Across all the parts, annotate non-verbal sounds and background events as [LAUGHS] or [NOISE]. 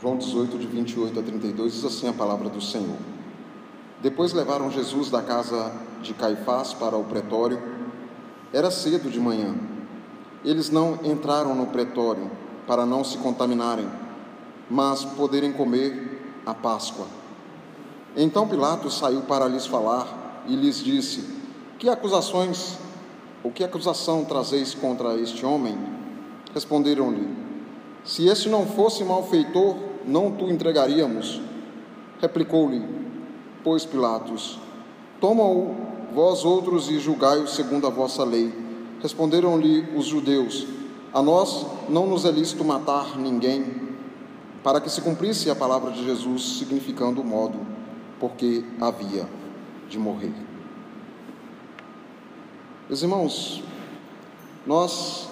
João 18, de 28 a 32, diz assim a palavra do Senhor. Depois levaram Jesus da casa de Caifás para o pretório. Era cedo de manhã. Eles não entraram no pretório para não se contaminarem, mas poderem comer a Páscoa. Então Pilatos saiu para lhes falar e lhes disse: Que acusações ou que acusação trazeis contra este homem? Responderam-lhe: Se este não fosse malfeitor, não tu entregaríamos. Replicou-lhe, pois Pilatos: Toma-o vós outros e julgai-o segundo a vossa lei. Responderam-lhe os judeus: A nós não nos é lícito matar ninguém, para que se cumprisse a palavra de Jesus, significando o modo porque havia de morrer. Meus irmãos, nós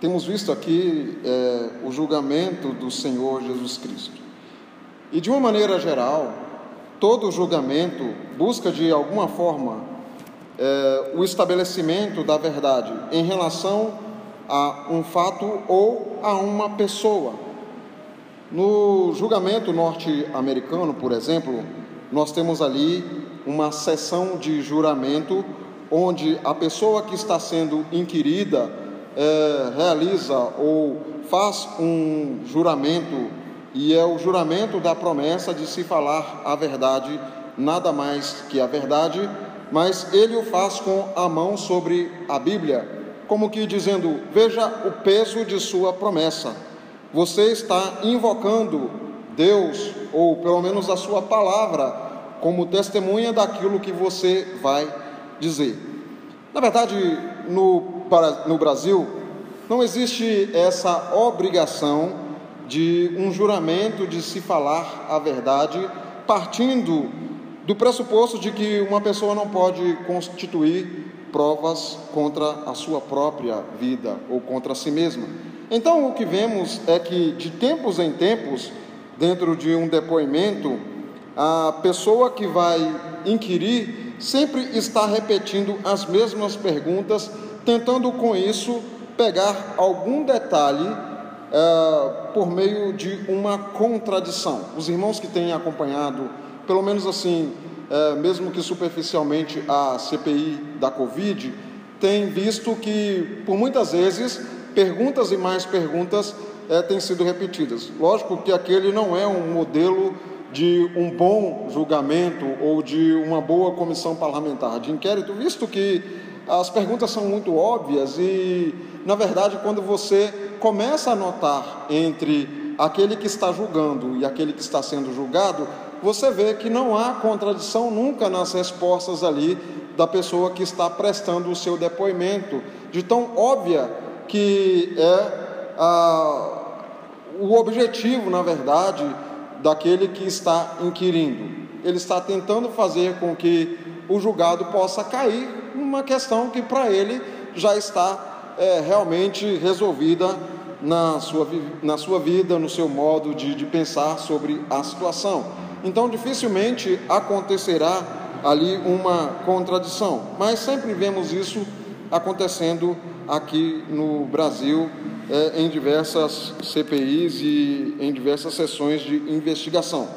temos visto aqui é, o julgamento do Senhor Jesus Cristo. E de uma maneira geral, todo julgamento busca de alguma forma é, o estabelecimento da verdade em relação a um fato ou a uma pessoa. No julgamento norte-americano, por exemplo, nós temos ali uma sessão de juramento onde a pessoa que está sendo inquirida é, realiza ou faz um juramento, e é o juramento da promessa de se falar a verdade, nada mais que a verdade, mas ele o faz com a mão sobre a Bíblia, como que dizendo: Veja o peso de sua promessa. Você está invocando Deus, ou pelo menos a sua palavra, como testemunha daquilo que você vai dizer. Na verdade, no, no Brasil, não existe essa obrigação de um juramento de se falar a verdade, partindo do pressuposto de que uma pessoa não pode constituir provas contra a sua própria vida ou contra si mesma. Então, o que vemos é que, de tempos em tempos, dentro de um depoimento, a pessoa que vai inquirir sempre está repetindo as mesmas perguntas, tentando com isso pegar algum detalhe uh, por meio de uma contradição. Os irmãos que têm acompanhado, pelo menos assim, uh, mesmo que superficialmente, a CPI da Covid, têm visto que, por muitas vezes, perguntas e mais perguntas uh, têm sido repetidas. Lógico que aquele não é um modelo de um bom julgamento ou de uma boa comissão parlamentar de inquérito, visto que as perguntas são muito óbvias e, na verdade, quando você começa a notar entre aquele que está julgando e aquele que está sendo julgado, você vê que não há contradição nunca nas respostas ali da pessoa que está prestando o seu depoimento, de tão óbvia que é a, o objetivo, na verdade, daquele que está inquirindo. Ele está tentando fazer com que o julgado possa cair numa questão que para ele já está é, realmente resolvida na sua, na sua vida, no seu modo de, de pensar sobre a situação. Então, dificilmente acontecerá ali uma contradição, mas sempre vemos isso acontecendo aqui no Brasil é, em diversas CPIs e em diversas sessões de investigação.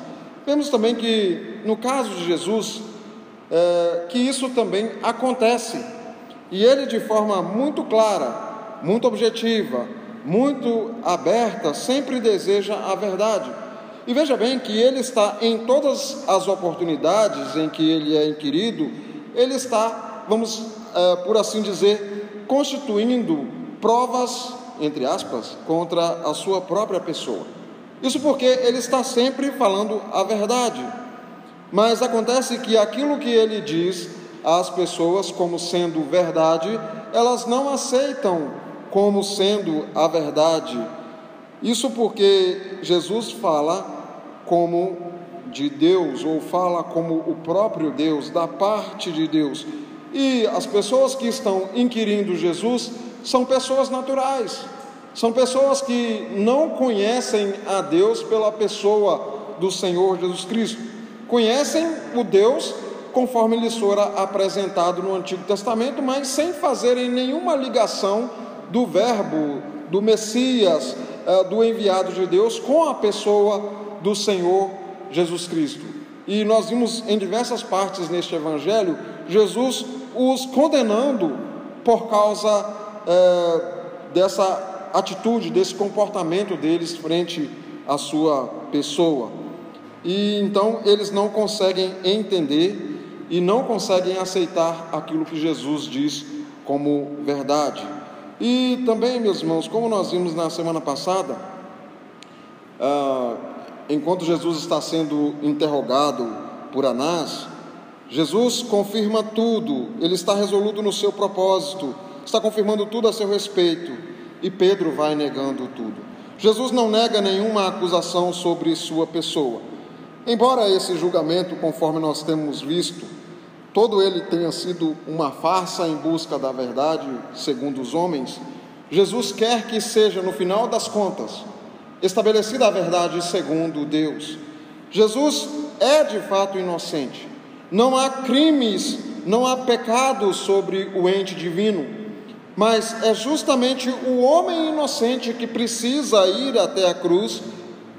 Vemos também que, no caso de Jesus, é, que isso também acontece. E ele, de forma muito clara, muito objetiva, muito aberta, sempre deseja a verdade. E veja bem que ele está em todas as oportunidades em que ele é inquirido, ele está, vamos é, por assim dizer, constituindo provas entre aspas, contra a sua própria pessoa. Isso porque ele está sempre falando a verdade. Mas acontece que aquilo que ele diz às pessoas como sendo verdade, elas não aceitam como sendo a verdade. Isso porque Jesus fala como de Deus, ou fala como o próprio Deus, da parte de Deus. E as pessoas que estão inquirindo Jesus são pessoas naturais, são pessoas que não conhecem a Deus pela pessoa do Senhor Jesus Cristo, conhecem o Deus conforme lhes fora apresentado no Antigo Testamento, mas sem fazerem nenhuma ligação do Verbo, do Messias, uh, do enviado de Deus com a pessoa do Senhor Jesus Cristo. E nós vimos em diversas partes neste Evangelho Jesus os condenando por causa uh, dessa atitude, desse comportamento deles frente à sua pessoa. E então eles não conseguem entender e não conseguem aceitar aquilo que Jesus diz como verdade. E também, meus irmãos, como nós vimos na semana passada, ah, enquanto Jesus está sendo interrogado por Anás, Jesus confirma tudo, ele está resoluto no seu propósito, está confirmando tudo a seu respeito, e Pedro vai negando tudo. Jesus não nega nenhuma acusação sobre sua pessoa. Embora esse julgamento, conforme nós temos visto, todo ele tenha sido uma farsa em busca da verdade, segundo os homens, Jesus quer que seja, no final das contas, estabelecida a verdade segundo Deus. Jesus é de fato inocente. Não há crimes, não há pecado sobre o ente divino, mas é justamente o homem inocente que precisa ir até a cruz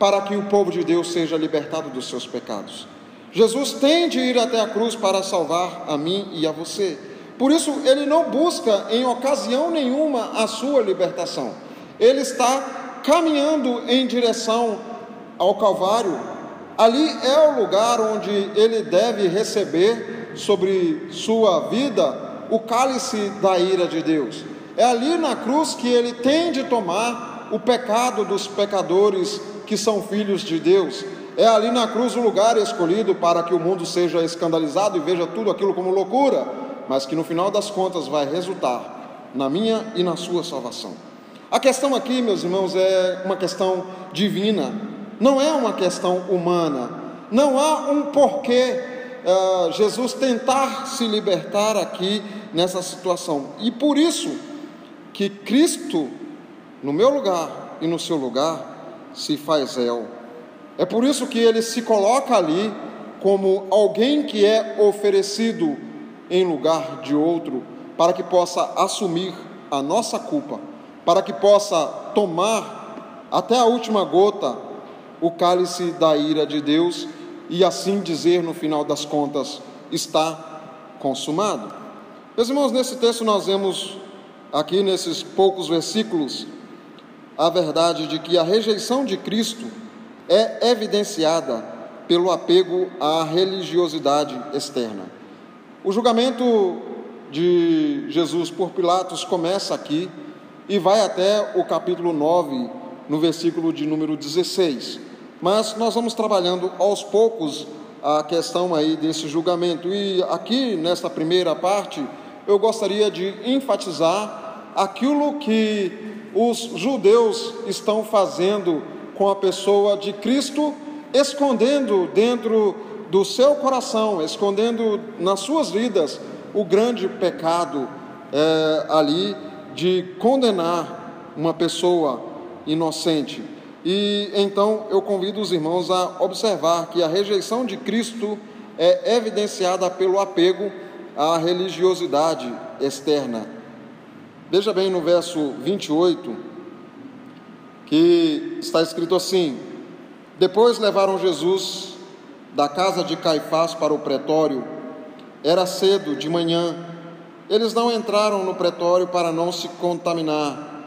para que o povo de Deus seja libertado dos seus pecados. Jesus tem de ir até a cruz para salvar a mim e a você. Por isso, ele não busca em ocasião nenhuma a sua libertação. Ele está caminhando em direção ao Calvário. Ali é o lugar onde ele deve receber sobre sua vida o cálice da ira de Deus. É ali na cruz que ele tem de tomar o pecado dos pecadores que são filhos de Deus. É ali na cruz o lugar escolhido para que o mundo seja escandalizado e veja tudo aquilo como loucura, mas que no final das contas vai resultar na minha e na sua salvação. A questão aqui, meus irmãos, é uma questão divina, não é uma questão humana. Não há um porquê uh, Jesus tentar se libertar aqui nessa situação. E por isso que Cristo, no meu lugar e no seu lugar, se faz réu é por isso que ele se coloca ali como alguém que é oferecido em lugar de outro, para que possa assumir a nossa culpa, para que possa tomar até a última gota o cálice da ira de Deus e assim dizer no final das contas: está consumado. Meus irmãos, nesse texto nós vemos aqui nesses poucos versículos a verdade de que a rejeição de Cristo é evidenciada pelo apego à religiosidade externa. O julgamento de Jesus por Pilatos começa aqui e vai até o capítulo 9, no versículo de número 16. Mas nós vamos trabalhando aos poucos a questão aí desse julgamento. E aqui nesta primeira parte, eu gostaria de enfatizar aquilo que os judeus estão fazendo com a pessoa de Cristo, escondendo dentro do seu coração, escondendo nas suas vidas o grande pecado é, ali de condenar uma pessoa inocente. E então eu convido os irmãos a observar que a rejeição de Cristo é evidenciada pelo apego à religiosidade externa. Veja bem no verso 28 que está escrito assim: Depois levaram Jesus da casa de Caifás para o pretório. Era cedo, de manhã. Eles não entraram no pretório para não se contaminar,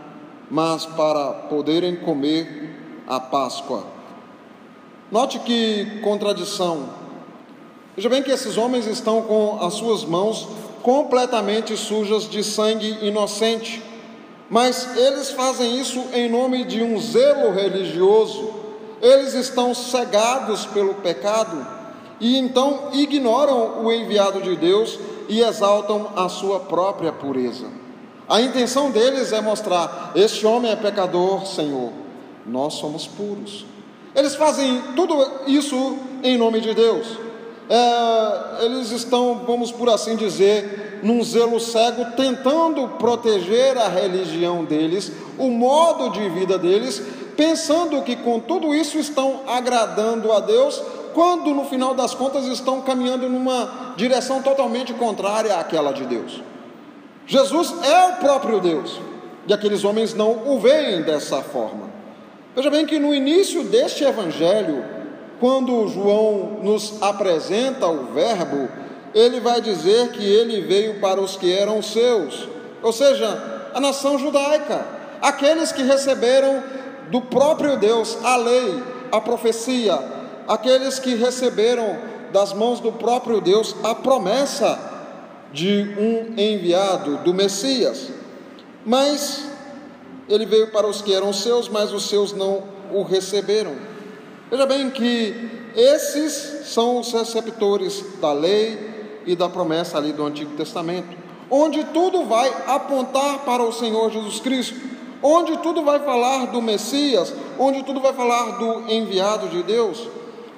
mas para poderem comer a Páscoa. Note que contradição. Veja bem que esses homens estão com as suas mãos completamente sujas de sangue inocente mas eles fazem isso em nome de um zelo religioso, eles estão cegados pelo pecado e então ignoram o enviado de Deus e exaltam a sua própria pureza. A intenção deles é mostrar: este homem é pecador, Senhor, nós somos puros. Eles fazem tudo isso em nome de Deus. É, eles estão, vamos por assim dizer, num zelo cego, tentando proteger a religião deles, o modo de vida deles, pensando que com tudo isso estão agradando a Deus, quando no final das contas estão caminhando numa direção totalmente contrária àquela de Deus. Jesus é o próprio Deus, e aqueles homens não o veem dessa forma. Veja bem que no início deste evangelho, quando João nos apresenta o Verbo, ele vai dizer que ele veio para os que eram seus, ou seja, a nação judaica, aqueles que receberam do próprio Deus a lei, a profecia, aqueles que receberam das mãos do próprio Deus a promessa de um enviado, do Messias. Mas ele veio para os que eram seus, mas os seus não o receberam. Veja bem que esses são os receptores da lei e da promessa ali do Antigo Testamento, onde tudo vai apontar para o Senhor Jesus Cristo, onde tudo vai falar do Messias, onde tudo vai falar do enviado de Deus.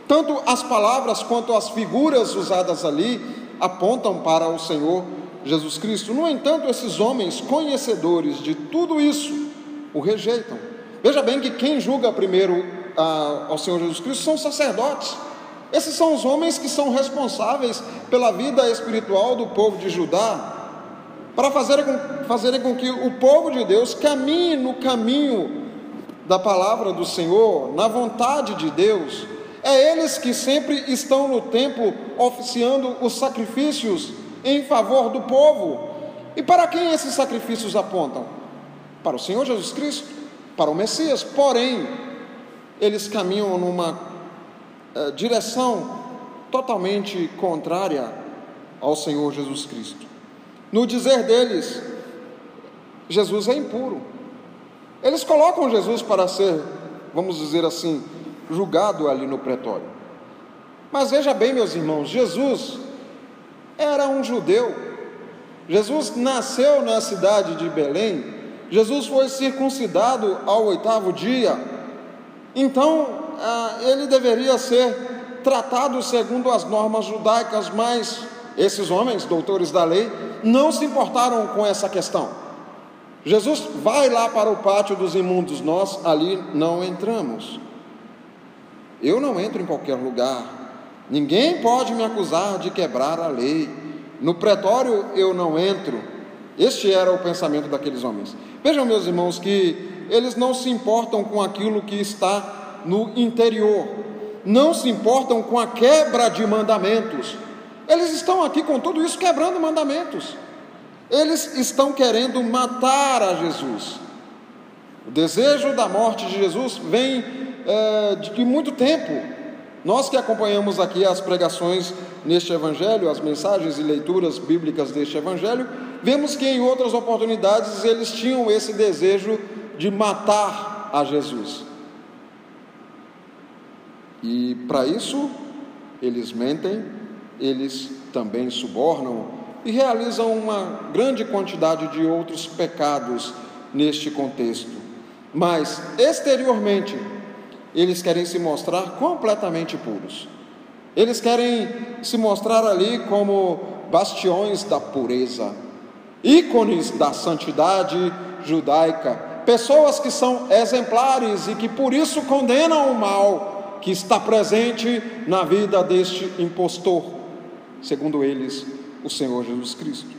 Tanto as palavras quanto as figuras usadas ali apontam para o Senhor Jesus Cristo. No entanto, esses homens conhecedores de tudo isso o rejeitam. Veja bem que quem julga primeiro ah, ao Senhor Jesus Cristo são sacerdotes. Esses são os homens que são responsáveis pela vida espiritual do povo de Judá, para fazerem com, fazerem com que o povo de Deus caminhe no caminho da palavra do Senhor, na vontade de Deus. É eles que sempre estão no templo oficiando os sacrifícios em favor do povo. E para quem esses sacrifícios apontam? Para o Senhor Jesus Cristo, para o Messias. Porém, eles caminham numa eh, direção totalmente contrária ao Senhor Jesus Cristo. No dizer deles, Jesus é impuro. Eles colocam Jesus para ser, vamos dizer assim, julgado ali no pretório. Mas veja bem, meus irmãos, Jesus era um judeu. Jesus nasceu na cidade de Belém. Jesus foi circuncidado ao oitavo dia. Então, ah, ele deveria ser tratado segundo as normas judaicas, mas esses homens, doutores da lei, não se importaram com essa questão. Jesus vai lá para o pátio dos imundos, nós ali não entramos. Eu não entro em qualquer lugar. Ninguém pode me acusar de quebrar a lei. No pretório eu não entro. Este era o pensamento daqueles homens. Vejam, meus irmãos, que eles não se importam com aquilo que está no interior, não se importam com a quebra de mandamentos. Eles estão aqui com tudo isso quebrando mandamentos. Eles estão querendo matar a Jesus. O desejo da morte de Jesus vem é, de muito tempo. Nós que acompanhamos aqui as pregações neste Evangelho, as mensagens e leituras bíblicas deste Evangelho, vemos que em outras oportunidades eles tinham esse desejo de matar a Jesus. E para isso, eles mentem, eles também subornam e realizam uma grande quantidade de outros pecados neste contexto. Mas exteriormente, eles querem se mostrar completamente puros. Eles querem se mostrar ali como bastiões da pureza, ícones da santidade judaica, pessoas que são exemplares e que por isso condenam o mal que está presente na vida deste impostor, segundo eles, o Senhor Jesus Cristo.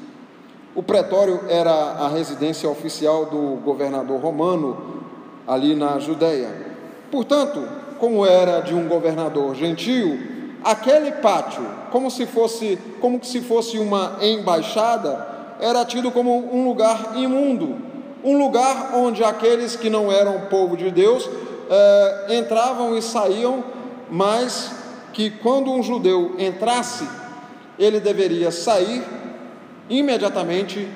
O pretório era a residência oficial do governador romano ali na Judéia. Portanto, como era de um governador gentil, aquele pátio, como se fosse, como se fosse uma embaixada, era tido como um lugar imundo, um lugar onde aqueles que não eram povo de Deus eh, entravam e saíam, mas que quando um judeu entrasse, ele deveria sair imediatamente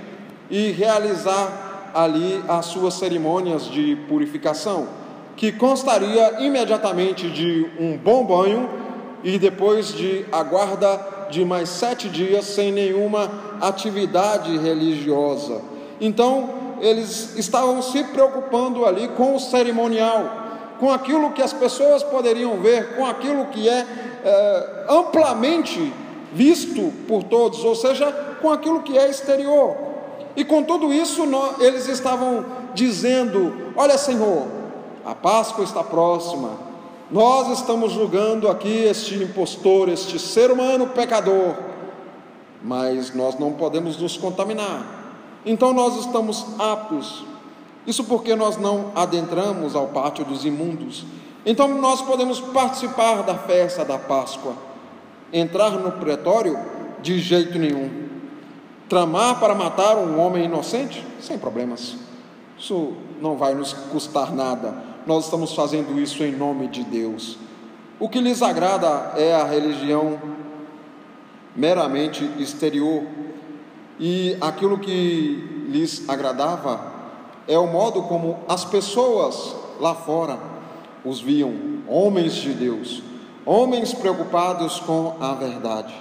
e realizar ali as suas cerimônias de purificação que constaria imediatamente de um bom banho e depois de a guarda de mais sete dias sem nenhuma atividade religiosa. Então, eles estavam se preocupando ali com o cerimonial, com aquilo que as pessoas poderiam ver, com aquilo que é, é amplamente visto por todos, ou seja, com aquilo que é exterior. E com tudo isso, nós, eles estavam dizendo: Olha, Senhor, a Páscoa está próxima. Nós estamos julgando aqui este impostor, este ser humano pecador, mas nós não podemos nos contaminar. Então nós estamos aptos Isso porque nós não adentramos ao pátio dos imundos. Então nós podemos participar da festa da Páscoa. Entrar no pretório? De jeito nenhum. Tramar para matar um homem inocente? Sem problemas. Isso não vai nos custar nada. Nós estamos fazendo isso em nome de Deus. O que lhes agrada é a religião meramente exterior, e aquilo que lhes agradava é o modo como as pessoas lá fora os viam, homens de Deus, homens preocupados com a verdade.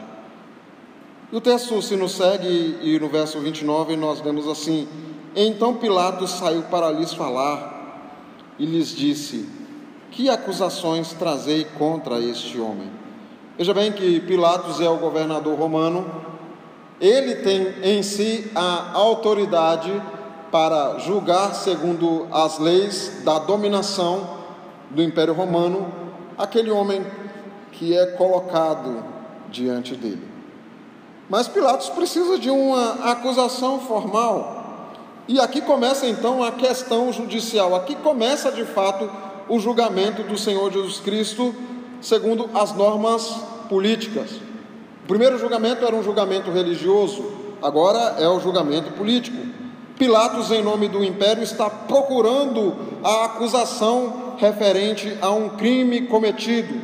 E o texto se nos segue, e no verso 29 nós lemos assim: Então Pilatos saiu para lhes falar e lhes disse: Que acusações trazei contra este homem? Veja bem que Pilatos é o governador romano, ele tem em si a autoridade para julgar segundo as leis da dominação do Império Romano aquele homem que é colocado diante dele. Mas Pilatos precisa de uma acusação formal. E aqui começa então a questão judicial. Aqui começa de fato o julgamento do Senhor Jesus Cristo segundo as normas políticas. Primeiro julgamento era um julgamento religioso, agora é o julgamento político. Pilatos, em nome do império, está procurando a acusação referente a um crime cometido.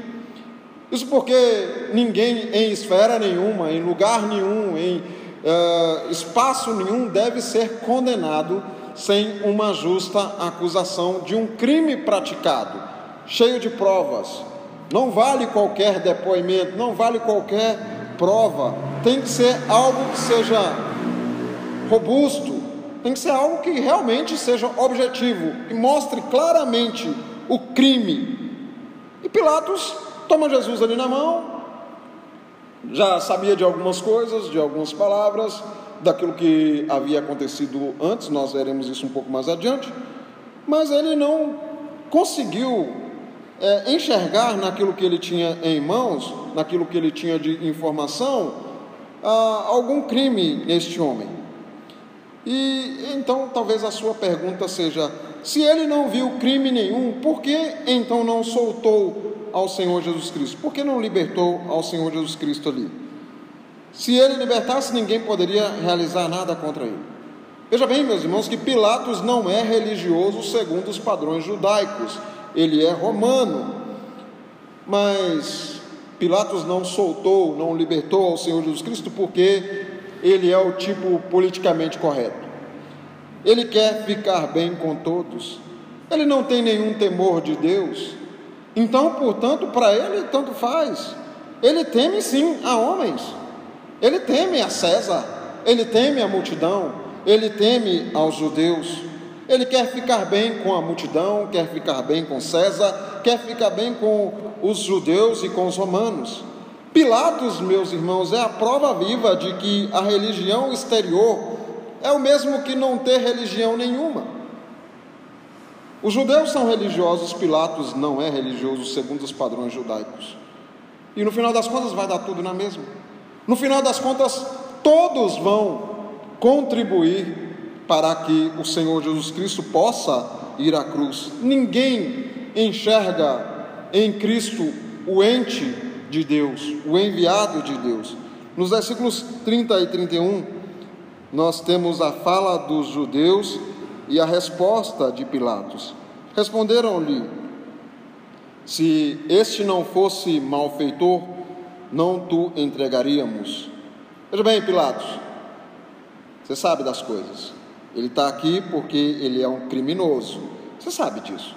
Isso porque ninguém em esfera nenhuma, em lugar nenhum, em uh, espaço nenhum deve ser condenado sem uma justa acusação de um crime praticado, cheio de provas. Não vale qualquer depoimento, não vale qualquer prova. Tem que ser algo que seja robusto, tem que ser algo que realmente seja objetivo, que mostre claramente o crime. E Pilatos toma Jesus ali na mão, já sabia de algumas coisas, de algumas palavras, daquilo que havia acontecido antes, nós veremos isso um pouco mais adiante, mas ele não conseguiu é, enxergar naquilo que ele tinha em mãos, naquilo que ele tinha de informação, ah, algum crime neste homem. E então talvez a sua pergunta seja: se ele não viu crime nenhum, por que então não soltou ao Senhor Jesus Cristo? Por que não libertou ao Senhor Jesus Cristo ali? Se ele libertasse, ninguém poderia realizar nada contra ele. Veja bem, meus irmãos, que Pilatos não é religioso segundo os padrões judaicos, ele é romano. Mas Pilatos não soltou, não libertou ao Senhor Jesus Cristo porque ele é o tipo politicamente correto. Ele quer ficar bem com todos. Ele não tem nenhum temor de Deus. Então, portanto, para ele tanto faz. Ele teme sim a homens. Ele teme a César. Ele teme a multidão. Ele teme aos judeus. Ele quer ficar bem com a multidão, quer ficar bem com César, quer ficar bem com os judeus e com os romanos. Pilatos, meus irmãos, é a prova viva de que a religião exterior é o mesmo que não ter religião nenhuma. Os judeus são religiosos, Pilatos não é religioso segundo os padrões judaicos. E no final das contas vai dar tudo na mesma. No final das contas, todos vão contribuir para que o Senhor Jesus Cristo possa ir à cruz. Ninguém enxerga em Cristo o ente de Deus, o enviado de Deus. Nos versículos 30 e 31, nós temos a fala dos judeus e a resposta de Pilatos. Responderam-lhe: Se este não fosse malfeitor, não tu entregaríamos. Veja bem, Pilatos, você sabe das coisas. Ele está aqui porque ele é um criminoso. Você sabe disso.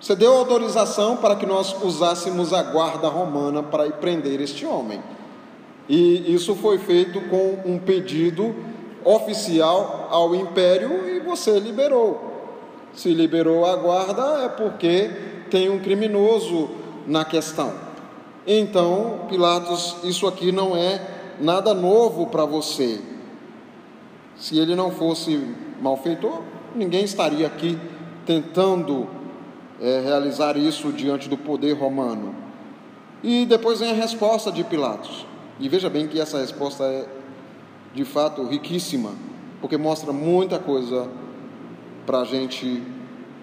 Você deu autorização para que nós usássemos a guarda romana para prender este homem. E isso foi feito com um pedido oficial ao império e você liberou. Se liberou a guarda é porque tem um criminoso na questão. Então, Pilatos, isso aqui não é nada novo para você. Se ele não fosse malfeitor, ninguém estaria aqui tentando é, realizar isso diante do poder romano. E depois vem a resposta de Pilatos. E veja bem que essa resposta é de fato riquíssima, porque mostra muita coisa para a gente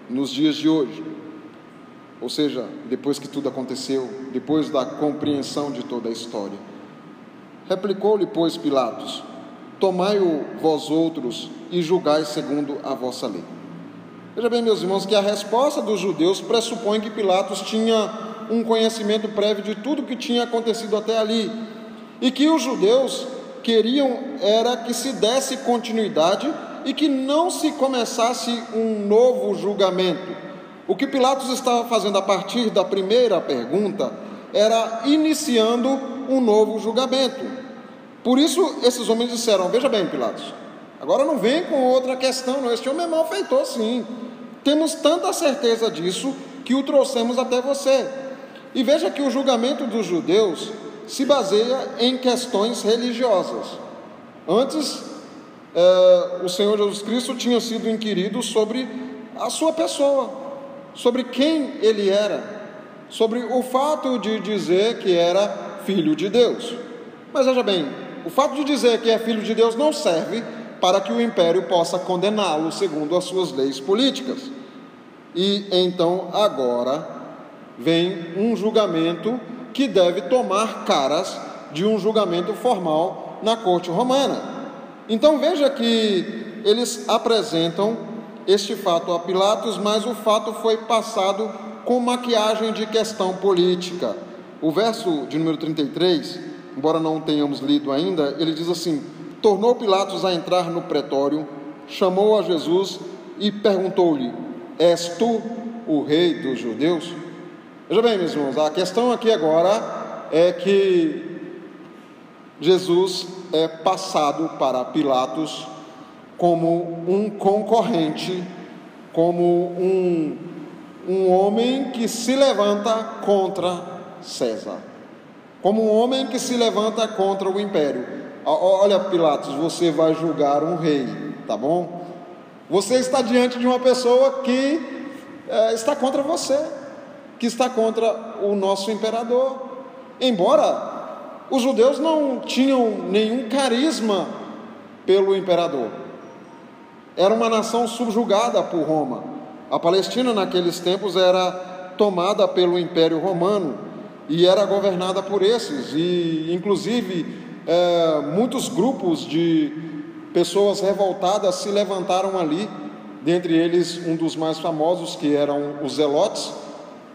nos dias de hoje. Ou seja, depois que tudo aconteceu, depois da compreensão de toda a história. Replicou-lhe, pois, Pilatos: Tomai-o vós outros e julgai segundo a vossa lei. Veja bem, meus irmãos, que a resposta dos judeus pressupõe que Pilatos tinha um conhecimento prévio de tudo que tinha acontecido até ali, e que os judeus queriam era que se desse continuidade e que não se começasse um novo julgamento. O que Pilatos estava fazendo a partir da primeira pergunta era iniciando um novo julgamento. Por isso, esses homens disseram: Veja bem, Pilatos, agora não vem com outra questão, não. Este homem é malfeitor, sim. Temos tanta certeza disso que o trouxemos até você. E veja que o julgamento dos judeus se baseia em questões religiosas. Antes, eh, o Senhor Jesus Cristo tinha sido inquirido sobre a sua pessoa, sobre quem ele era, sobre o fato de dizer que era filho de Deus. Mas veja bem, o fato de dizer que é filho de Deus não serve para que o império possa condená-lo segundo as suas leis políticas. E então agora vem um julgamento que deve tomar caras de um julgamento formal na corte romana. Então veja que eles apresentam este fato a Pilatos, mas o fato foi passado com maquiagem de questão política. O verso de número 33, embora não tenhamos lido ainda, ele diz assim: Tornou Pilatos a entrar no pretório, chamou a Jesus e perguntou-lhe: És tu o rei dos judeus? Veja bem, meus irmãos, a questão aqui agora é que Jesus é passado para Pilatos como um concorrente, como um, um homem que se levanta contra César, como um homem que se levanta contra o império. Olha, Pilatos, você vai julgar um rei, tá bom? Você está diante de uma pessoa que é, está contra você que está contra o nosso imperador. Embora os judeus não tinham nenhum carisma pelo imperador, era uma nação subjugada por Roma. A Palestina, naqueles tempos, era tomada pelo Império Romano e era governada por esses, e inclusive é, muitos grupos de pessoas revoltadas se levantaram ali, dentre eles um dos mais famosos, que eram os Zelotes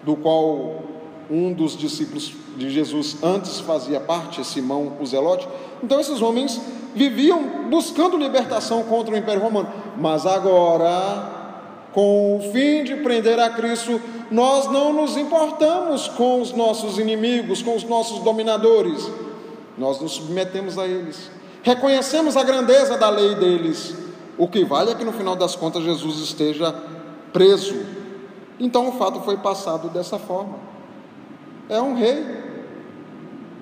do qual um dos discípulos de Jesus antes fazia parte, Simão o Zelote. Então esses homens viviam buscando libertação contra o Império Romano, mas agora, com o fim de prender a Cristo, nós não nos importamos com os nossos inimigos, com os nossos dominadores, nós nos submetemos a eles, reconhecemos a grandeza da lei deles. O que vale é que no final das contas Jesus esteja preso então o fato foi passado dessa forma. É um rei.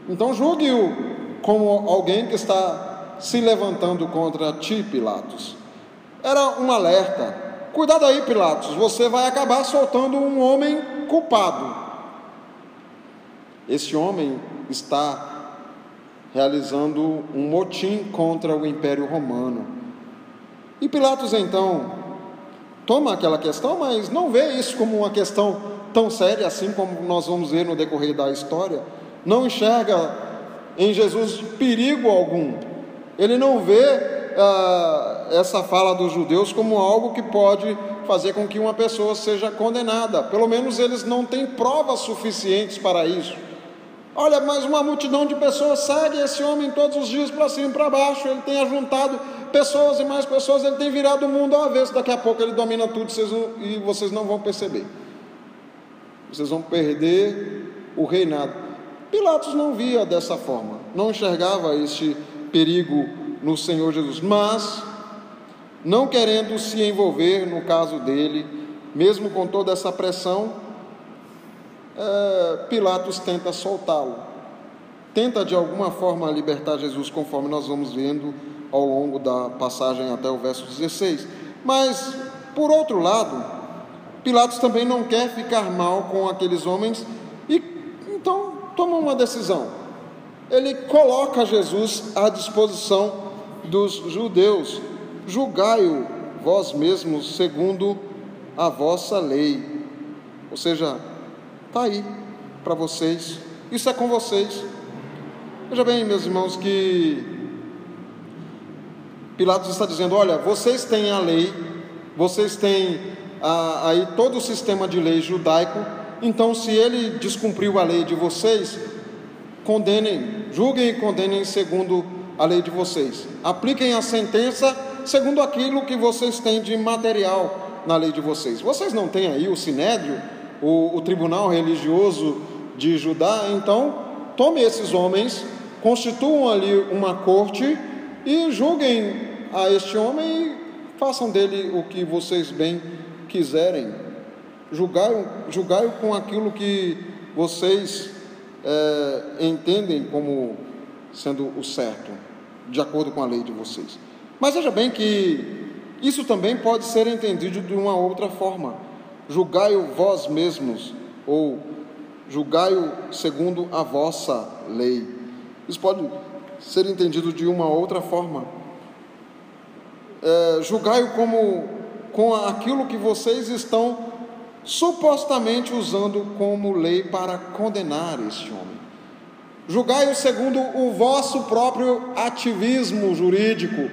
Então julgue-o como alguém que está se levantando contra ti, Pilatos. Era um alerta. Cuidado aí, Pilatos, você vai acabar soltando um homem culpado. Esse homem está realizando um motim contra o Império Romano. E Pilatos então toma aquela questão, mas não vê isso como uma questão tão séria assim como nós vamos ver no decorrer da história. Não enxerga em Jesus perigo algum. Ele não vê ah, essa fala dos judeus como algo que pode fazer com que uma pessoa seja condenada. Pelo menos eles não têm provas suficientes para isso. Olha, mas uma multidão de pessoas segue esse homem todos os dias para cima e para baixo. Ele tem ajuntado pessoas e mais pessoas, ele tem virado o mundo ao avesso. Daqui a pouco ele domina tudo vocês não, e vocês não vão perceber. Vocês vão perder o reinado. Pilatos não via dessa forma, não enxergava este perigo no Senhor Jesus, mas não querendo se envolver no caso dele, mesmo com toda essa pressão, é, Pilatos tenta soltá-lo, tenta de alguma forma libertar Jesus, conforme nós vamos vendo ao longo da passagem até o verso 16. Mas, por outro lado, Pilatos também não quer ficar mal com aqueles homens e então toma uma decisão. Ele coloca Jesus à disposição dos judeus. Julgai-o vós mesmos segundo a vossa lei. Ou seja, está aí para vocês, isso é com vocês. Veja bem, meus irmãos, que Pilatos está dizendo: olha, vocês têm a lei, vocês têm aí todo o sistema de lei judaico, então se ele descumpriu a lei de vocês, condenem, julguem e condenem segundo a lei de vocês. Apliquem a sentença segundo aquilo que vocês têm de material na lei de vocês. Vocês não têm aí o sinédrio, o, o tribunal religioso de Judá, então tome esses homens, constituam ali uma corte e julguem a este homem e façam dele o que vocês bem quiserem. Julgai-o julgai com aquilo que vocês é, entendem como sendo o certo, de acordo com a lei de vocês. Mas veja bem que isso também pode ser entendido de uma outra forma. Julgai-o vós mesmos, ou julgai-o segundo a vossa lei. Isso pode ser entendido de uma outra forma é, julgai-o como com aquilo que vocês estão supostamente usando como lei para condenar este homem. Julgai-o segundo o vosso próprio ativismo jurídico,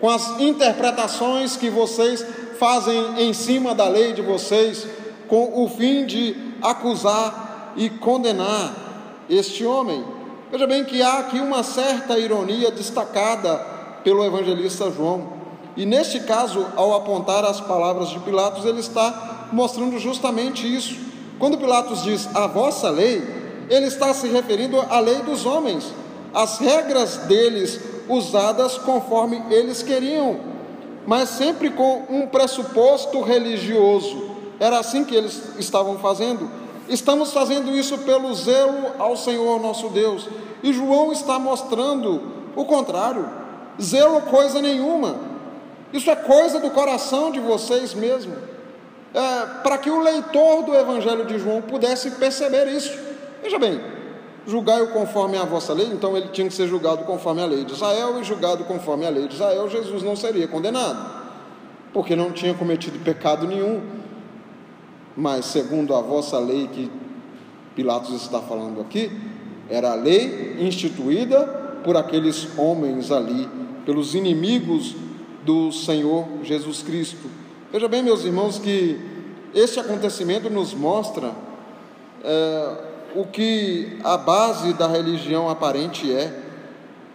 com as interpretações que vocês fazem em cima da lei de vocês, com o fim de acusar e condenar este homem. Veja bem que há aqui uma certa ironia destacada pelo evangelista João. E neste caso, ao apontar as palavras de Pilatos, ele está mostrando justamente isso. Quando Pilatos diz a vossa lei, ele está se referindo à lei dos homens, as regras deles usadas conforme eles queriam, mas sempre com um pressuposto religioso. Era assim que eles estavam fazendo. Estamos fazendo isso pelo zelo ao Senhor nosso Deus. E João está mostrando o contrário. Zelo coisa nenhuma. Isso é coisa do coração de vocês mesmo. É, para que o leitor do Evangelho de João pudesse perceber isso. Veja bem, julgai-o conforme a vossa lei, então ele tinha que ser julgado conforme a lei de Israel, e julgado conforme a lei de Israel, Jesus não seria condenado, porque não tinha cometido pecado nenhum. Mas segundo a vossa lei que Pilatos está falando aqui, era a lei instituída por aqueles homens ali, pelos inimigos do Senhor Jesus Cristo. Veja bem, meus irmãos, que este acontecimento nos mostra é, o que a base da religião aparente é.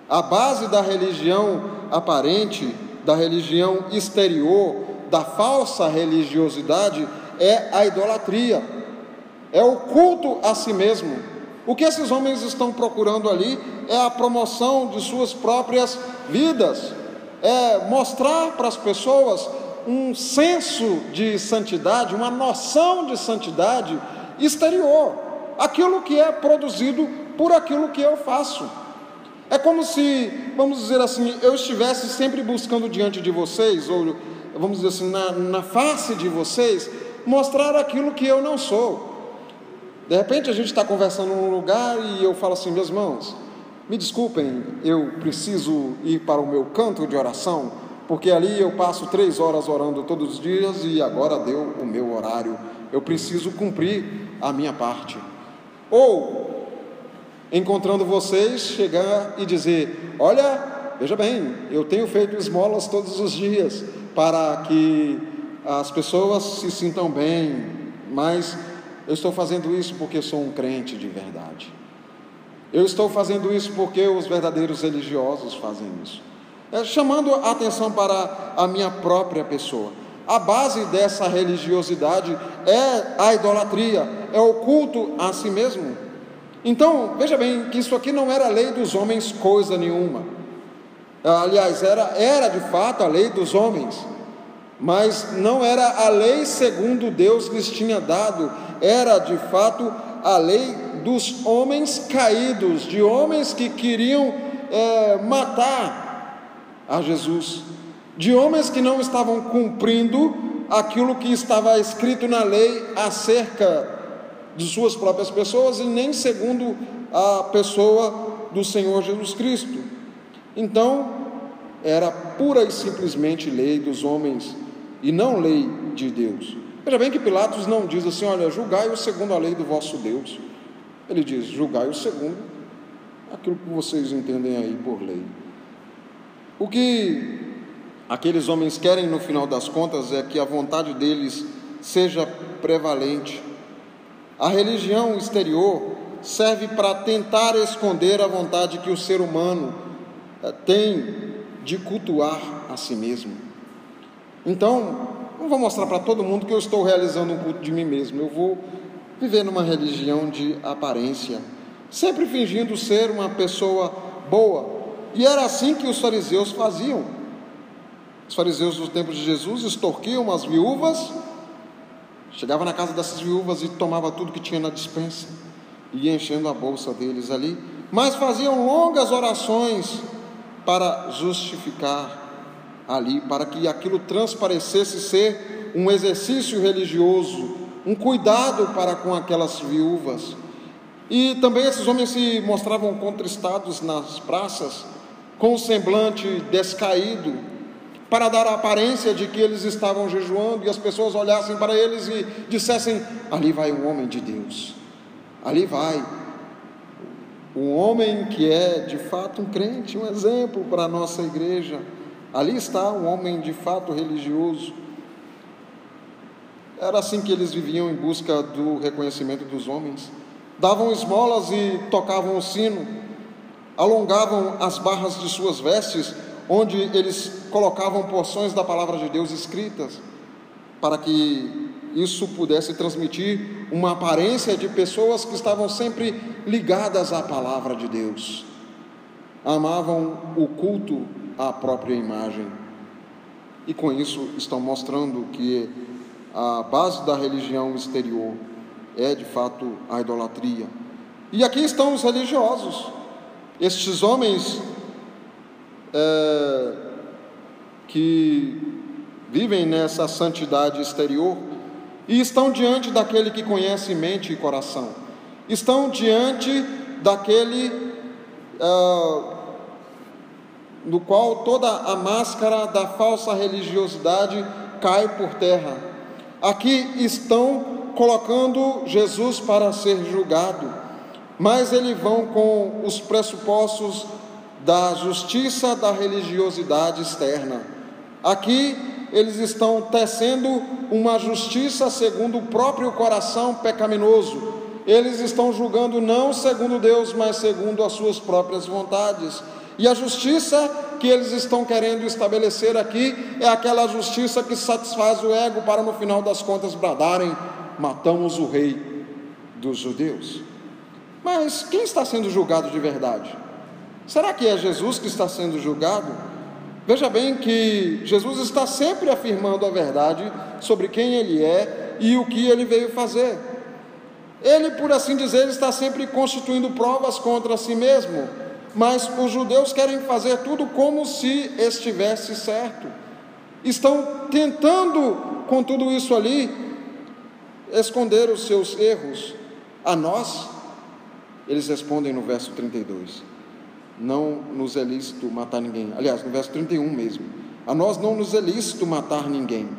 A base da religião aparente, da religião exterior, da falsa religiosidade, é a idolatria, é o culto a si mesmo. O que esses homens estão procurando ali é a promoção de suas próprias vidas é, mostrar para as pessoas um senso de santidade, uma noção de santidade exterior, aquilo que é produzido por aquilo que eu faço. É como se, vamos dizer assim, eu estivesse sempre buscando diante de vocês, ou vamos dizer assim, na, na face de vocês, mostrar aquilo que eu não sou. De repente a gente está conversando num lugar e eu falo assim, meus irmãos, me desculpem, eu preciso ir para o meu canto de oração, porque ali eu passo três horas orando todos os dias e agora deu o meu horário. Eu preciso cumprir a minha parte. Ou, encontrando vocês, chegar e dizer: Olha, veja bem, eu tenho feito esmolas todos os dias para que as pessoas se sintam bem, mas eu estou fazendo isso porque sou um crente de verdade. Eu estou fazendo isso porque os verdadeiros religiosos fazem isso. É, chamando a atenção para a minha própria pessoa. A base dessa religiosidade é a idolatria, é o culto a si mesmo. Então, veja bem que isso aqui não era lei dos homens coisa nenhuma. Aliás, era, era de fato a lei dos homens, mas não era a lei segundo Deus lhes tinha dado, era de fato a lei dos homens caídos, de homens que queriam é, matar a Jesus, de homens que não estavam cumprindo aquilo que estava escrito na lei acerca de suas próprias pessoas e nem segundo a pessoa do Senhor Jesus Cristo. Então, era pura e simplesmente lei dos homens e não lei de Deus. Veja bem que Pilatos não diz assim: olha, julgai-o segundo a lei do vosso Deus. Ele diz: julgai-o segundo aquilo que vocês entendem aí por lei. O que aqueles homens querem no final das contas é que a vontade deles seja prevalente. A religião exterior serve para tentar esconder a vontade que o ser humano eh, tem de cultuar a si mesmo. Então, não vou mostrar para todo mundo que eu estou realizando um culto de mim mesmo. Eu vou viver numa religião de aparência, sempre fingindo ser uma pessoa boa. E era assim que os fariseus faziam. Os fariseus do tempo de Jesus extorquiam as viúvas, chegava na casa dessas viúvas e tomava tudo que tinha na dispensa, ia enchendo a bolsa deles ali, mas faziam longas orações para justificar ali, para que aquilo transparecesse ser um exercício religioso, um cuidado para com aquelas viúvas. E também esses homens se mostravam contristados nas praças, com o semblante descaído, para dar a aparência de que eles estavam jejuando e as pessoas olhassem para eles e dissessem: ali vai um homem de Deus, ali vai um homem que é de fato um crente, um exemplo para a nossa igreja. Ali está um homem de fato religioso. Era assim que eles viviam em busca do reconhecimento dos homens. Davam esmolas e tocavam o sino, alongavam as barras de suas vestes, onde eles colocavam porções da palavra de Deus escritas, para que isso pudesse transmitir uma aparência de pessoas que estavam sempre ligadas à palavra de Deus. Amavam o culto à própria imagem. E com isso estão mostrando que a base da religião exterior é de fato a idolatria. E aqui estão os religiosos, estes homens é, que vivem nessa santidade exterior e estão diante daquele que conhece mente e coração, estão diante daquele uh, no qual toda a máscara da falsa religiosidade cai por terra. Aqui estão colocando Jesus para ser julgado, mas eles vão com os pressupostos da justiça da religiosidade externa. Aqui eles estão tecendo uma justiça segundo o próprio coração pecaminoso. Eles estão julgando não segundo Deus, mas segundo as suas próprias vontades. E a justiça que eles estão querendo estabelecer aqui é aquela justiça que satisfaz o ego para no final das contas bradarem: matamos o rei dos judeus. Mas quem está sendo julgado de verdade? Será que é Jesus que está sendo julgado? Veja bem que Jesus está sempre afirmando a verdade sobre quem ele é e o que ele veio fazer. Ele, por assim dizer, está sempre constituindo provas contra si mesmo, mas os judeus querem fazer tudo como se estivesse certo. Estão tentando, com tudo isso ali, esconder os seus erros. A nós, eles respondem no verso 32 não nos é lícito matar ninguém. Aliás, no verso 31 mesmo. A nós não nos é lícito matar ninguém.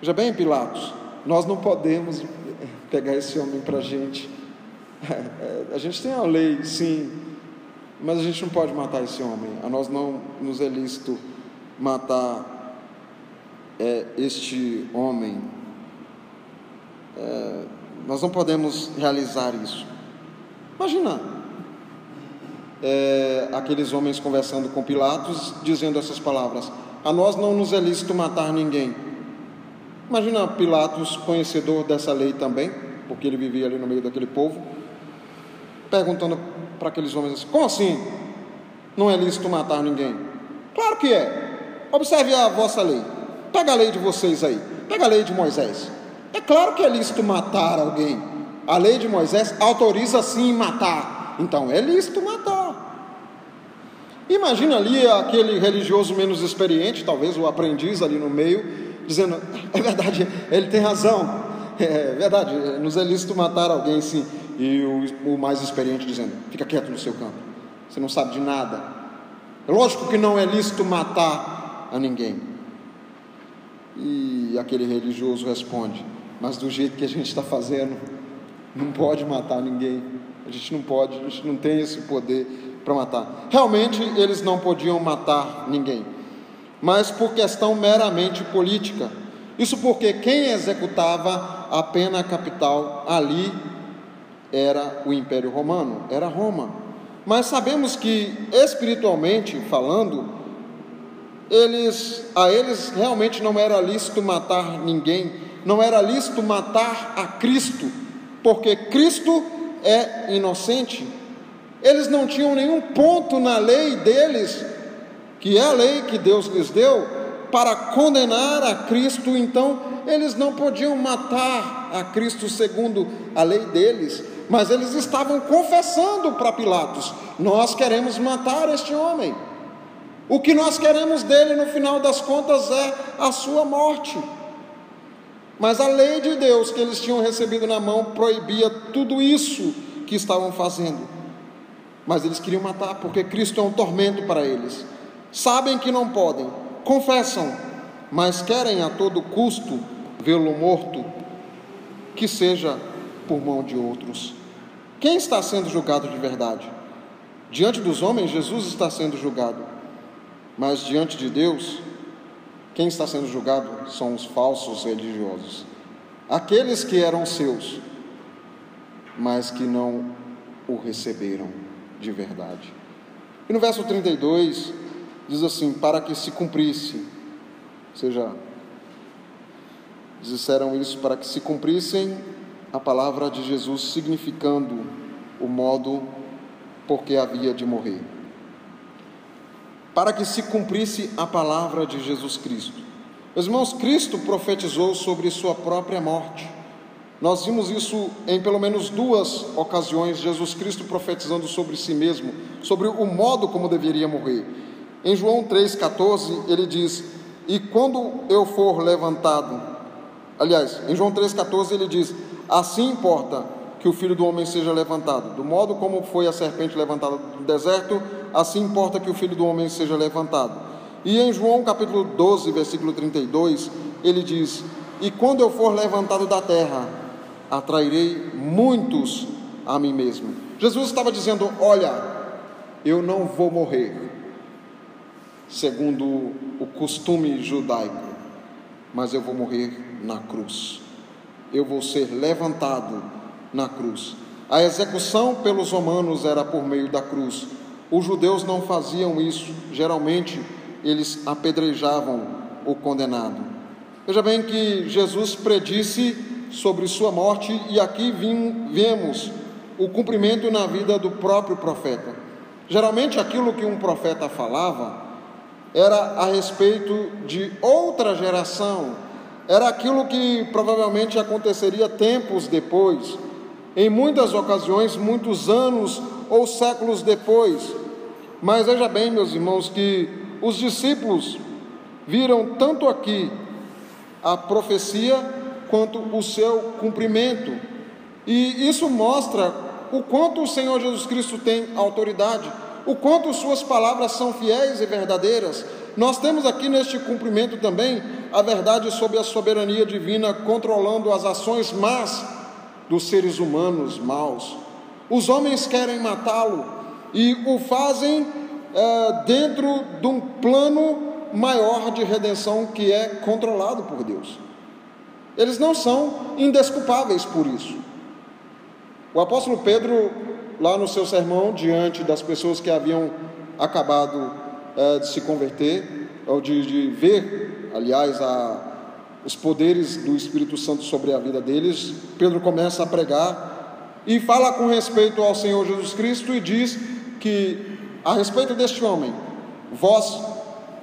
Veja bem, Pilatos, nós não podemos pegar esse homem para a gente. A gente tem a lei, sim, mas a gente não pode matar esse homem. A nós não nos é lícito matar é, este homem. É, nós não podemos realizar isso. Imagina, é, aqueles homens conversando com Pilatos, dizendo essas palavras: A nós não nos é lícito matar ninguém. Imagina Pilatos, conhecedor dessa lei também, porque ele vivia ali no meio daquele povo, perguntando para aqueles homens assim: Como assim? Não é lícito matar ninguém? Claro que é. Observe a vossa lei. Pega a lei de vocês aí. Pega a lei de Moisés. É claro que é lícito matar alguém. A lei de Moisés autoriza sim matar. Então é lícito matar. Imagina ali aquele religioso menos experiente, talvez o aprendiz ali no meio, dizendo: é verdade, ele tem razão, [LAUGHS] é verdade, nos é lícito matar alguém sim. E o, o mais experiente dizendo: fica quieto no seu canto, você não sabe de nada. É lógico que não é lícito matar a ninguém. E aquele religioso responde: Mas do jeito que a gente está fazendo, não pode matar ninguém. A gente não pode, a gente não tem esse poder para matar. Realmente eles não podiam matar ninguém, mas por questão meramente política. Isso porque quem executava a pena capital ali era o Império Romano, era Roma. Mas sabemos que espiritualmente falando, eles a eles realmente não era lícito matar ninguém, não era lícito matar a Cristo, porque Cristo é inocente. Eles não tinham nenhum ponto na lei deles, que é a lei que Deus lhes deu, para condenar a Cristo, então eles não podiam matar a Cristo segundo a lei deles, mas eles estavam confessando para Pilatos: Nós queremos matar este homem. O que nós queremos dele no final das contas é a sua morte. Mas a lei de Deus que eles tinham recebido na mão proibia tudo isso que estavam fazendo. Mas eles queriam matar, porque Cristo é um tormento para eles. Sabem que não podem, confessam, mas querem a todo custo vê-lo morto, que seja por mão de outros. Quem está sendo julgado de verdade? Diante dos homens, Jesus está sendo julgado, mas diante de Deus, quem está sendo julgado são os falsos religiosos, aqueles que eram seus, mas que não o receberam de verdade. E no verso 32 diz assim: para que se cumprisse, ou seja, disseram isso para que se cumprissem a palavra de Jesus, significando o modo por que havia de morrer para que se cumprisse a palavra de Jesus Cristo. Meus irmãos, Cristo profetizou sobre sua própria morte. Nós vimos isso em pelo menos duas ocasiões, Jesus Cristo profetizando sobre si mesmo, sobre o modo como deveria morrer. Em João 3,14, ele diz: E quando eu for levantado, aliás, em João 3,14 ele diz: Assim importa que o filho do homem seja levantado, do modo como foi a serpente levantada do deserto, assim importa que o filho do homem seja levantado. E em João capítulo 12, versículo 32, ele diz: E quando eu for levantado da terra, atrairei muitos a mim mesmo. Jesus estava dizendo: Olha, eu não vou morrer, segundo o costume judaico, mas eu vou morrer na cruz. Eu vou ser levantado na cruz. A execução pelos romanos era por meio da cruz. Os judeus não faziam isso, geralmente eles apedrejavam o condenado. Veja bem que Jesus predisse sobre sua morte e aqui vemos o cumprimento na vida do próprio profeta. Geralmente aquilo que um profeta falava era a respeito de outra geração, era aquilo que provavelmente aconteceria tempos depois, em muitas ocasiões, muitos anos ou séculos depois. Mas veja bem, meus irmãos, que os discípulos viram tanto aqui a profecia quanto o seu cumprimento. E isso mostra o quanto o Senhor Jesus Cristo tem autoridade, o quanto suas palavras são fiéis e verdadeiras. Nós temos aqui neste cumprimento também a verdade sobre a soberania divina controlando as ações más dos seres humanos maus. Os homens querem matá-lo e o fazem é, dentro de um plano maior de redenção que é controlado por Deus. Eles não são indesculpáveis por isso. O apóstolo Pedro, lá no seu sermão, diante das pessoas que haviam acabado é, de se converter, ou de, de ver, aliás, a, os poderes do Espírito Santo sobre a vida deles, Pedro começa a pregar e fala com respeito ao Senhor Jesus Cristo e diz que, a respeito deste homem, vós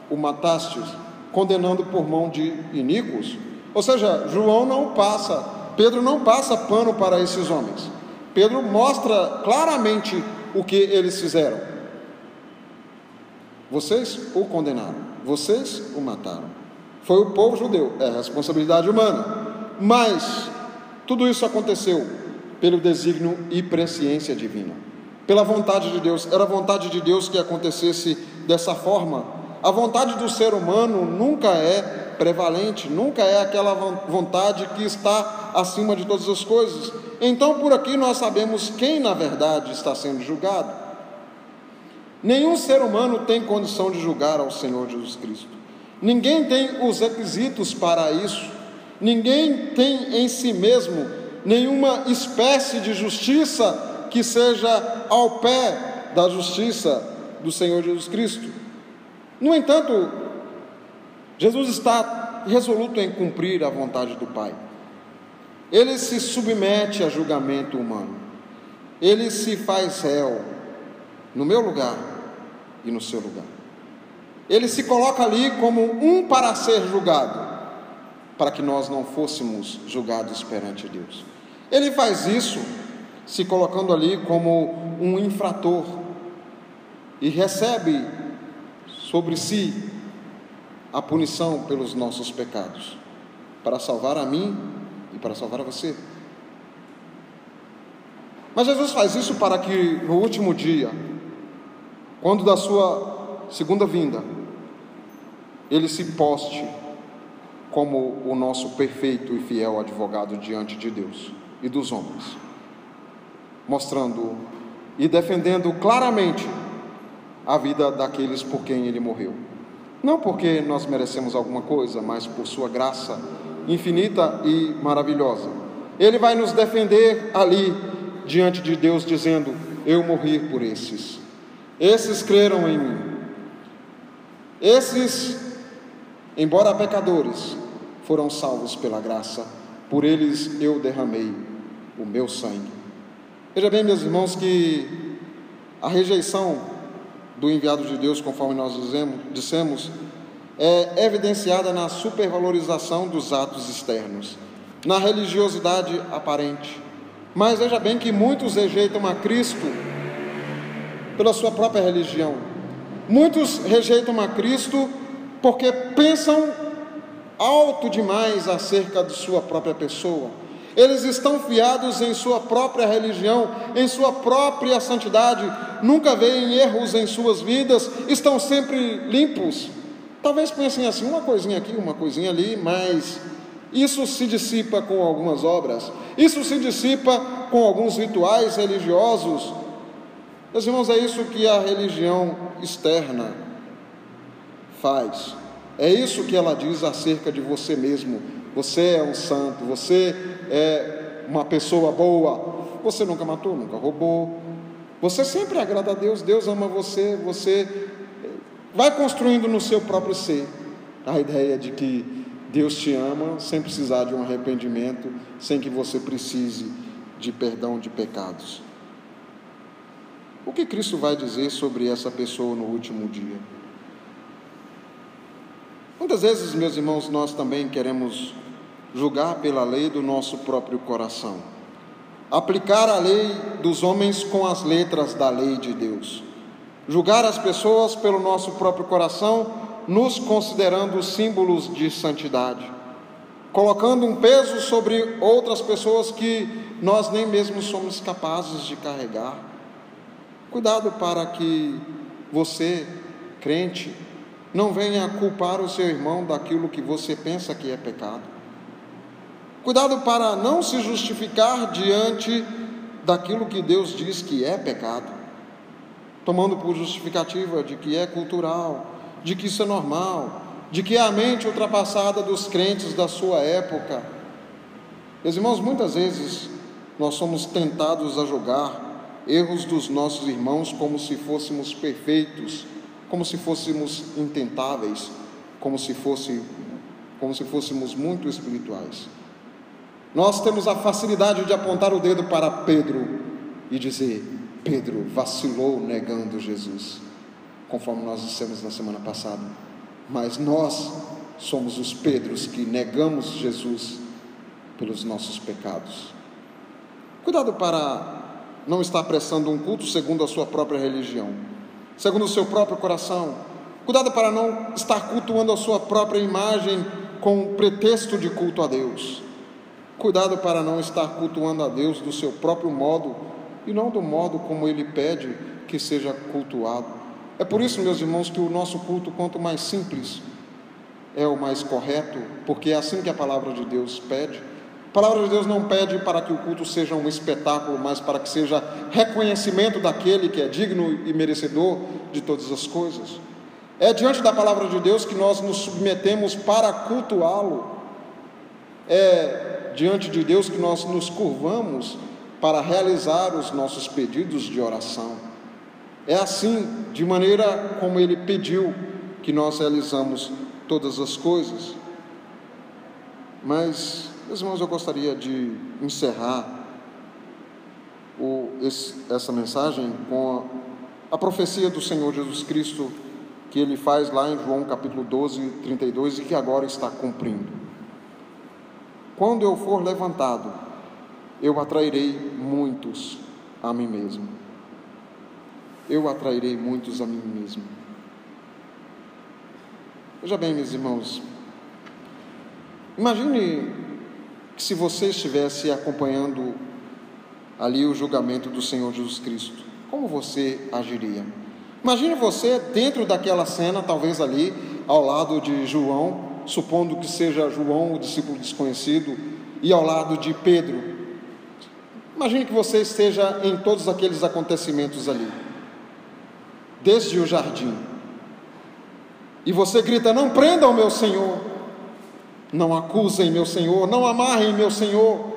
o matastes, condenando por mão de iníquos. Ou seja, João não passa, Pedro não passa pano para esses homens. Pedro mostra claramente o que eles fizeram. Vocês o condenaram, vocês o mataram. Foi o povo judeu, é responsabilidade humana. Mas tudo isso aconteceu pelo desígnio e presciência divina. Pela vontade de Deus, era a vontade de Deus que acontecesse dessa forma. A vontade do ser humano nunca é prevalente, nunca é aquela vontade que está acima de todas as coisas. Então, por aqui nós sabemos quem na verdade está sendo julgado. Nenhum ser humano tem condição de julgar ao Senhor Jesus Cristo. Ninguém tem os requisitos para isso. Ninguém tem em si mesmo nenhuma espécie de justiça que seja ao pé da justiça do Senhor Jesus Cristo. No entanto, Jesus está resoluto em cumprir a vontade do Pai. Ele se submete a julgamento humano. Ele se faz réu no meu lugar e no seu lugar. Ele se coloca ali como um para ser julgado, para que nós não fôssemos julgados perante Deus. Ele faz isso se colocando ali como um infrator e recebe sobre si a punição pelos nossos pecados, para salvar a mim e para salvar a você. Mas Jesus faz isso para que no último dia, quando da sua segunda vinda, ele se poste como o nosso perfeito e fiel advogado diante de Deus e dos homens, mostrando e defendendo claramente a vida daqueles por quem ele morreu. Não porque nós merecemos alguma coisa, mas por sua graça infinita e maravilhosa. Ele vai nos defender ali diante de Deus, dizendo: Eu morri por esses. Esses creram em mim. Esses, embora pecadores, foram salvos pela graça. Por eles eu derramei o meu sangue. Veja bem, meus irmãos, que a rejeição do enviado de Deus, conforme nós dizemos, dissemos, é evidenciada na supervalorização dos atos externos, na religiosidade aparente. Mas veja bem que muitos rejeitam a Cristo pela sua própria religião. Muitos rejeitam a Cristo porque pensam alto demais acerca de sua própria pessoa eles estão fiados em sua própria religião, em sua própria santidade, nunca veem erros em suas vidas, estão sempre limpos. Talvez pensem assim, uma coisinha aqui, uma coisinha ali, mas isso se dissipa com algumas obras, isso se dissipa com alguns rituais religiosos. Meus irmãos, é isso que a religião externa faz. É isso que ela diz acerca de você mesmo. Você é um santo, você é uma pessoa boa. Você nunca matou, nunca roubou. Você sempre agrada a Deus, Deus ama você, você vai construindo no seu próprio ser a ideia de que Deus te ama sem precisar de um arrependimento, sem que você precise de perdão de pecados. O que Cristo vai dizer sobre essa pessoa no último dia? Muitas vezes, meus irmãos, nós também queremos julgar pela lei do nosso próprio coração, aplicar a lei dos homens com as letras da lei de Deus, julgar as pessoas pelo nosso próprio coração, nos considerando símbolos de santidade, colocando um peso sobre outras pessoas que nós nem mesmo somos capazes de carregar. Cuidado para que você, crente, não venha culpar o seu irmão daquilo que você pensa que é pecado. Cuidado para não se justificar diante daquilo que Deus diz que é pecado, tomando por justificativa de que é cultural, de que isso é normal, de que é a mente ultrapassada dos crentes da sua época. Meus irmãos, muitas vezes nós somos tentados a julgar erros dos nossos irmãos como se fôssemos perfeitos, como se fôssemos intentáveis, como se fosse como se fôssemos muito espirituais. Nós temos a facilidade de apontar o dedo para Pedro e dizer: Pedro vacilou negando Jesus, conforme nós dissemos na semana passada. Mas nós somos os Pedros que negamos Jesus pelos nossos pecados. Cuidado para não estar prestando um culto segundo a sua própria religião, segundo o seu próprio coração. Cuidado para não estar cultuando a sua própria imagem com pretexto de culto a Deus. Cuidado para não estar cultuando a Deus do seu próprio modo e não do modo como Ele pede que seja cultuado. É por isso, meus irmãos, que o nosso culto, quanto mais simples, é o mais correto, porque é assim que a palavra de Deus pede. A palavra de Deus não pede para que o culto seja um espetáculo, mas para que seja reconhecimento daquele que é digno e merecedor de todas as coisas. É diante da palavra de Deus que nós nos submetemos para cultuá-lo. É diante de Deus que nós nos curvamos para realizar os nossos pedidos de oração. É assim, de maneira como ele pediu, que nós realizamos todas as coisas. Mas, meus irmãos, eu gostaria de encerrar o, esse, essa mensagem com a, a profecia do Senhor Jesus Cristo que ele faz lá em João capítulo 12, 32 e que agora está cumprindo. Quando eu for levantado, eu atrairei muitos a mim mesmo. Eu atrairei muitos a mim mesmo. Veja bem, meus irmãos, imagine que se você estivesse acompanhando ali o julgamento do Senhor Jesus Cristo, como você agiria? Imagine você dentro daquela cena, talvez ali, ao lado de João, supondo que seja João, o discípulo desconhecido, e ao lado de Pedro. Imagine que você esteja em todos aqueles acontecimentos ali, desde o jardim e você grita: Não prendam meu Senhor, não acusem meu Senhor, não amarrem meu Senhor.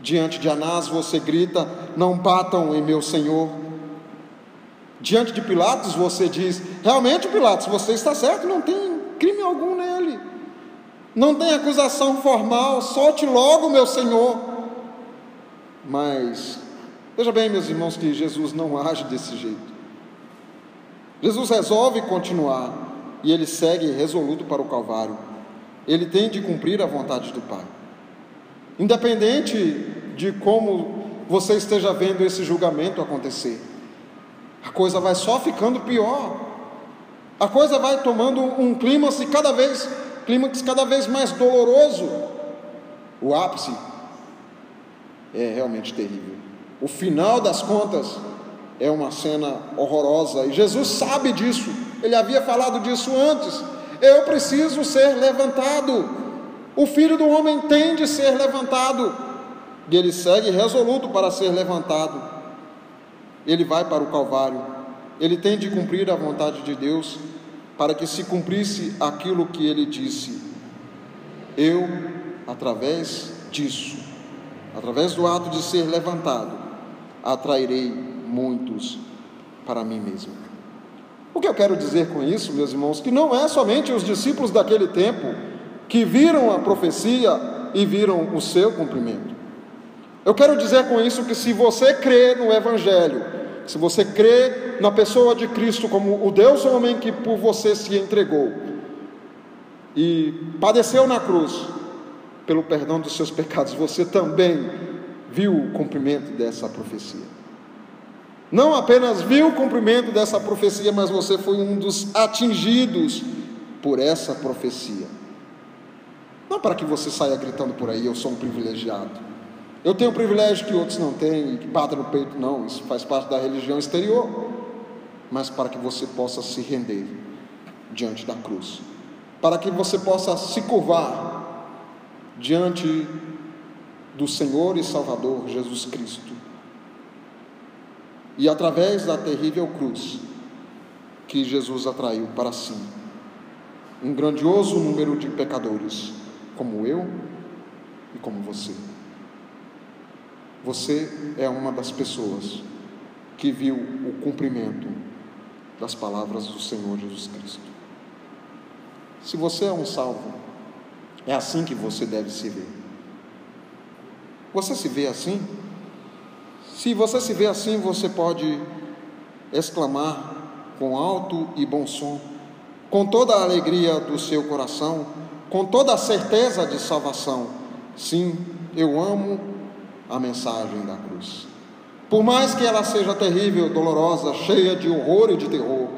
Diante de Anás você grita: Não batam em meu Senhor. Diante de Pilatos você diz: Realmente, Pilatos, você está certo, não tem crime algum nele. Não tem acusação formal, solte logo, meu Senhor. Mas, veja bem, meus irmãos, que Jesus não age desse jeito. Jesus resolve continuar e ele segue resoluto para o Calvário. Ele tem de cumprir a vontade do Pai. Independente de como você esteja vendo esse julgamento acontecer, a coisa vai só ficando pior. A coisa vai tomando um clímax cada vez, clímax cada vez mais doloroso. O ápice é realmente terrível. O final das contas é uma cena horrorosa e Jesus sabe disso, ele havia falado disso antes. Eu preciso ser levantado, o filho do homem tem de ser levantado, e ele segue resoluto para ser levantado. Ele vai para o Calvário, ele tem de cumprir a vontade de Deus, para que se cumprisse aquilo que ele disse. Eu, através disso, através do ato de ser levantado, atrairei muitos para mim mesmo. O que eu quero dizer com isso, meus irmãos, que não é somente os discípulos daquele tempo que viram a profecia e viram o seu cumprimento. Eu quero dizer com isso que se você crê no Evangelho, se você crê na pessoa de Cristo como o Deus homem que por você se entregou e padeceu na cruz pelo perdão dos seus pecados, você também viu o cumprimento dessa profecia. Não apenas viu o cumprimento dessa profecia, mas você foi um dos atingidos por essa profecia. Não para que você saia gritando por aí, eu sou um privilegiado. Eu tenho um privilégio que outros não têm, que bata no peito, não, isso faz parte da religião exterior. Mas para que você possa se render diante da cruz, para que você possa se curvar diante do Senhor e Salvador Jesus Cristo e através da terrível cruz que Jesus atraiu para si um grandioso número de pecadores, como eu e como você. Você é uma das pessoas que viu o cumprimento das palavras do Senhor Jesus Cristo. Se você é um salvo, é assim que você deve se ver. Você se vê assim? Se você se vê assim, você pode exclamar com alto e bom som, com toda a alegria do seu coração, com toda a certeza de salvação: sim, eu amo a mensagem da cruz. Por mais que ela seja terrível, dolorosa, cheia de horror e de terror,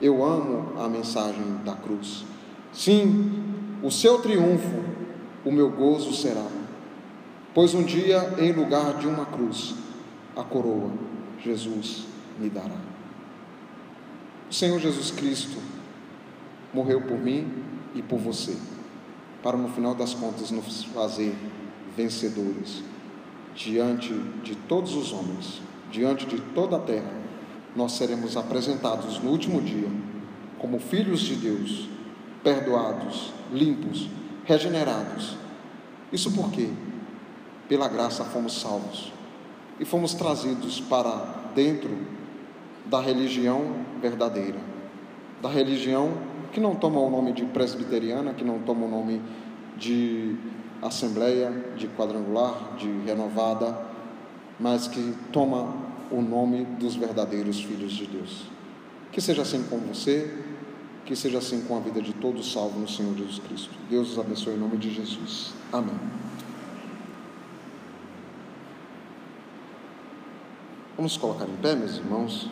eu amo a mensagem da cruz. Sim, o seu triunfo, o meu gozo será. Pois um dia, em lugar de uma cruz, a coroa Jesus me dará. O Senhor Jesus Cristo morreu por mim e por você, para no final das contas nos fazer vencedores diante de todos os homens, diante de toda a terra. Nós seremos apresentados no último dia como filhos de Deus, perdoados, limpos, regenerados. Isso porque, pela graça, fomos salvos e fomos trazidos para dentro da religião verdadeira, da religião que não toma o nome de presbiteriana, que não toma o nome de assembleia, de quadrangular, de renovada, mas que toma o nome dos verdadeiros filhos de Deus. Que seja assim com você, que seja assim com a vida de todos salvos no Senhor Jesus Cristo. Deus os abençoe em nome de Jesus. Amém. Vamos colocar em pé, meus irmãos.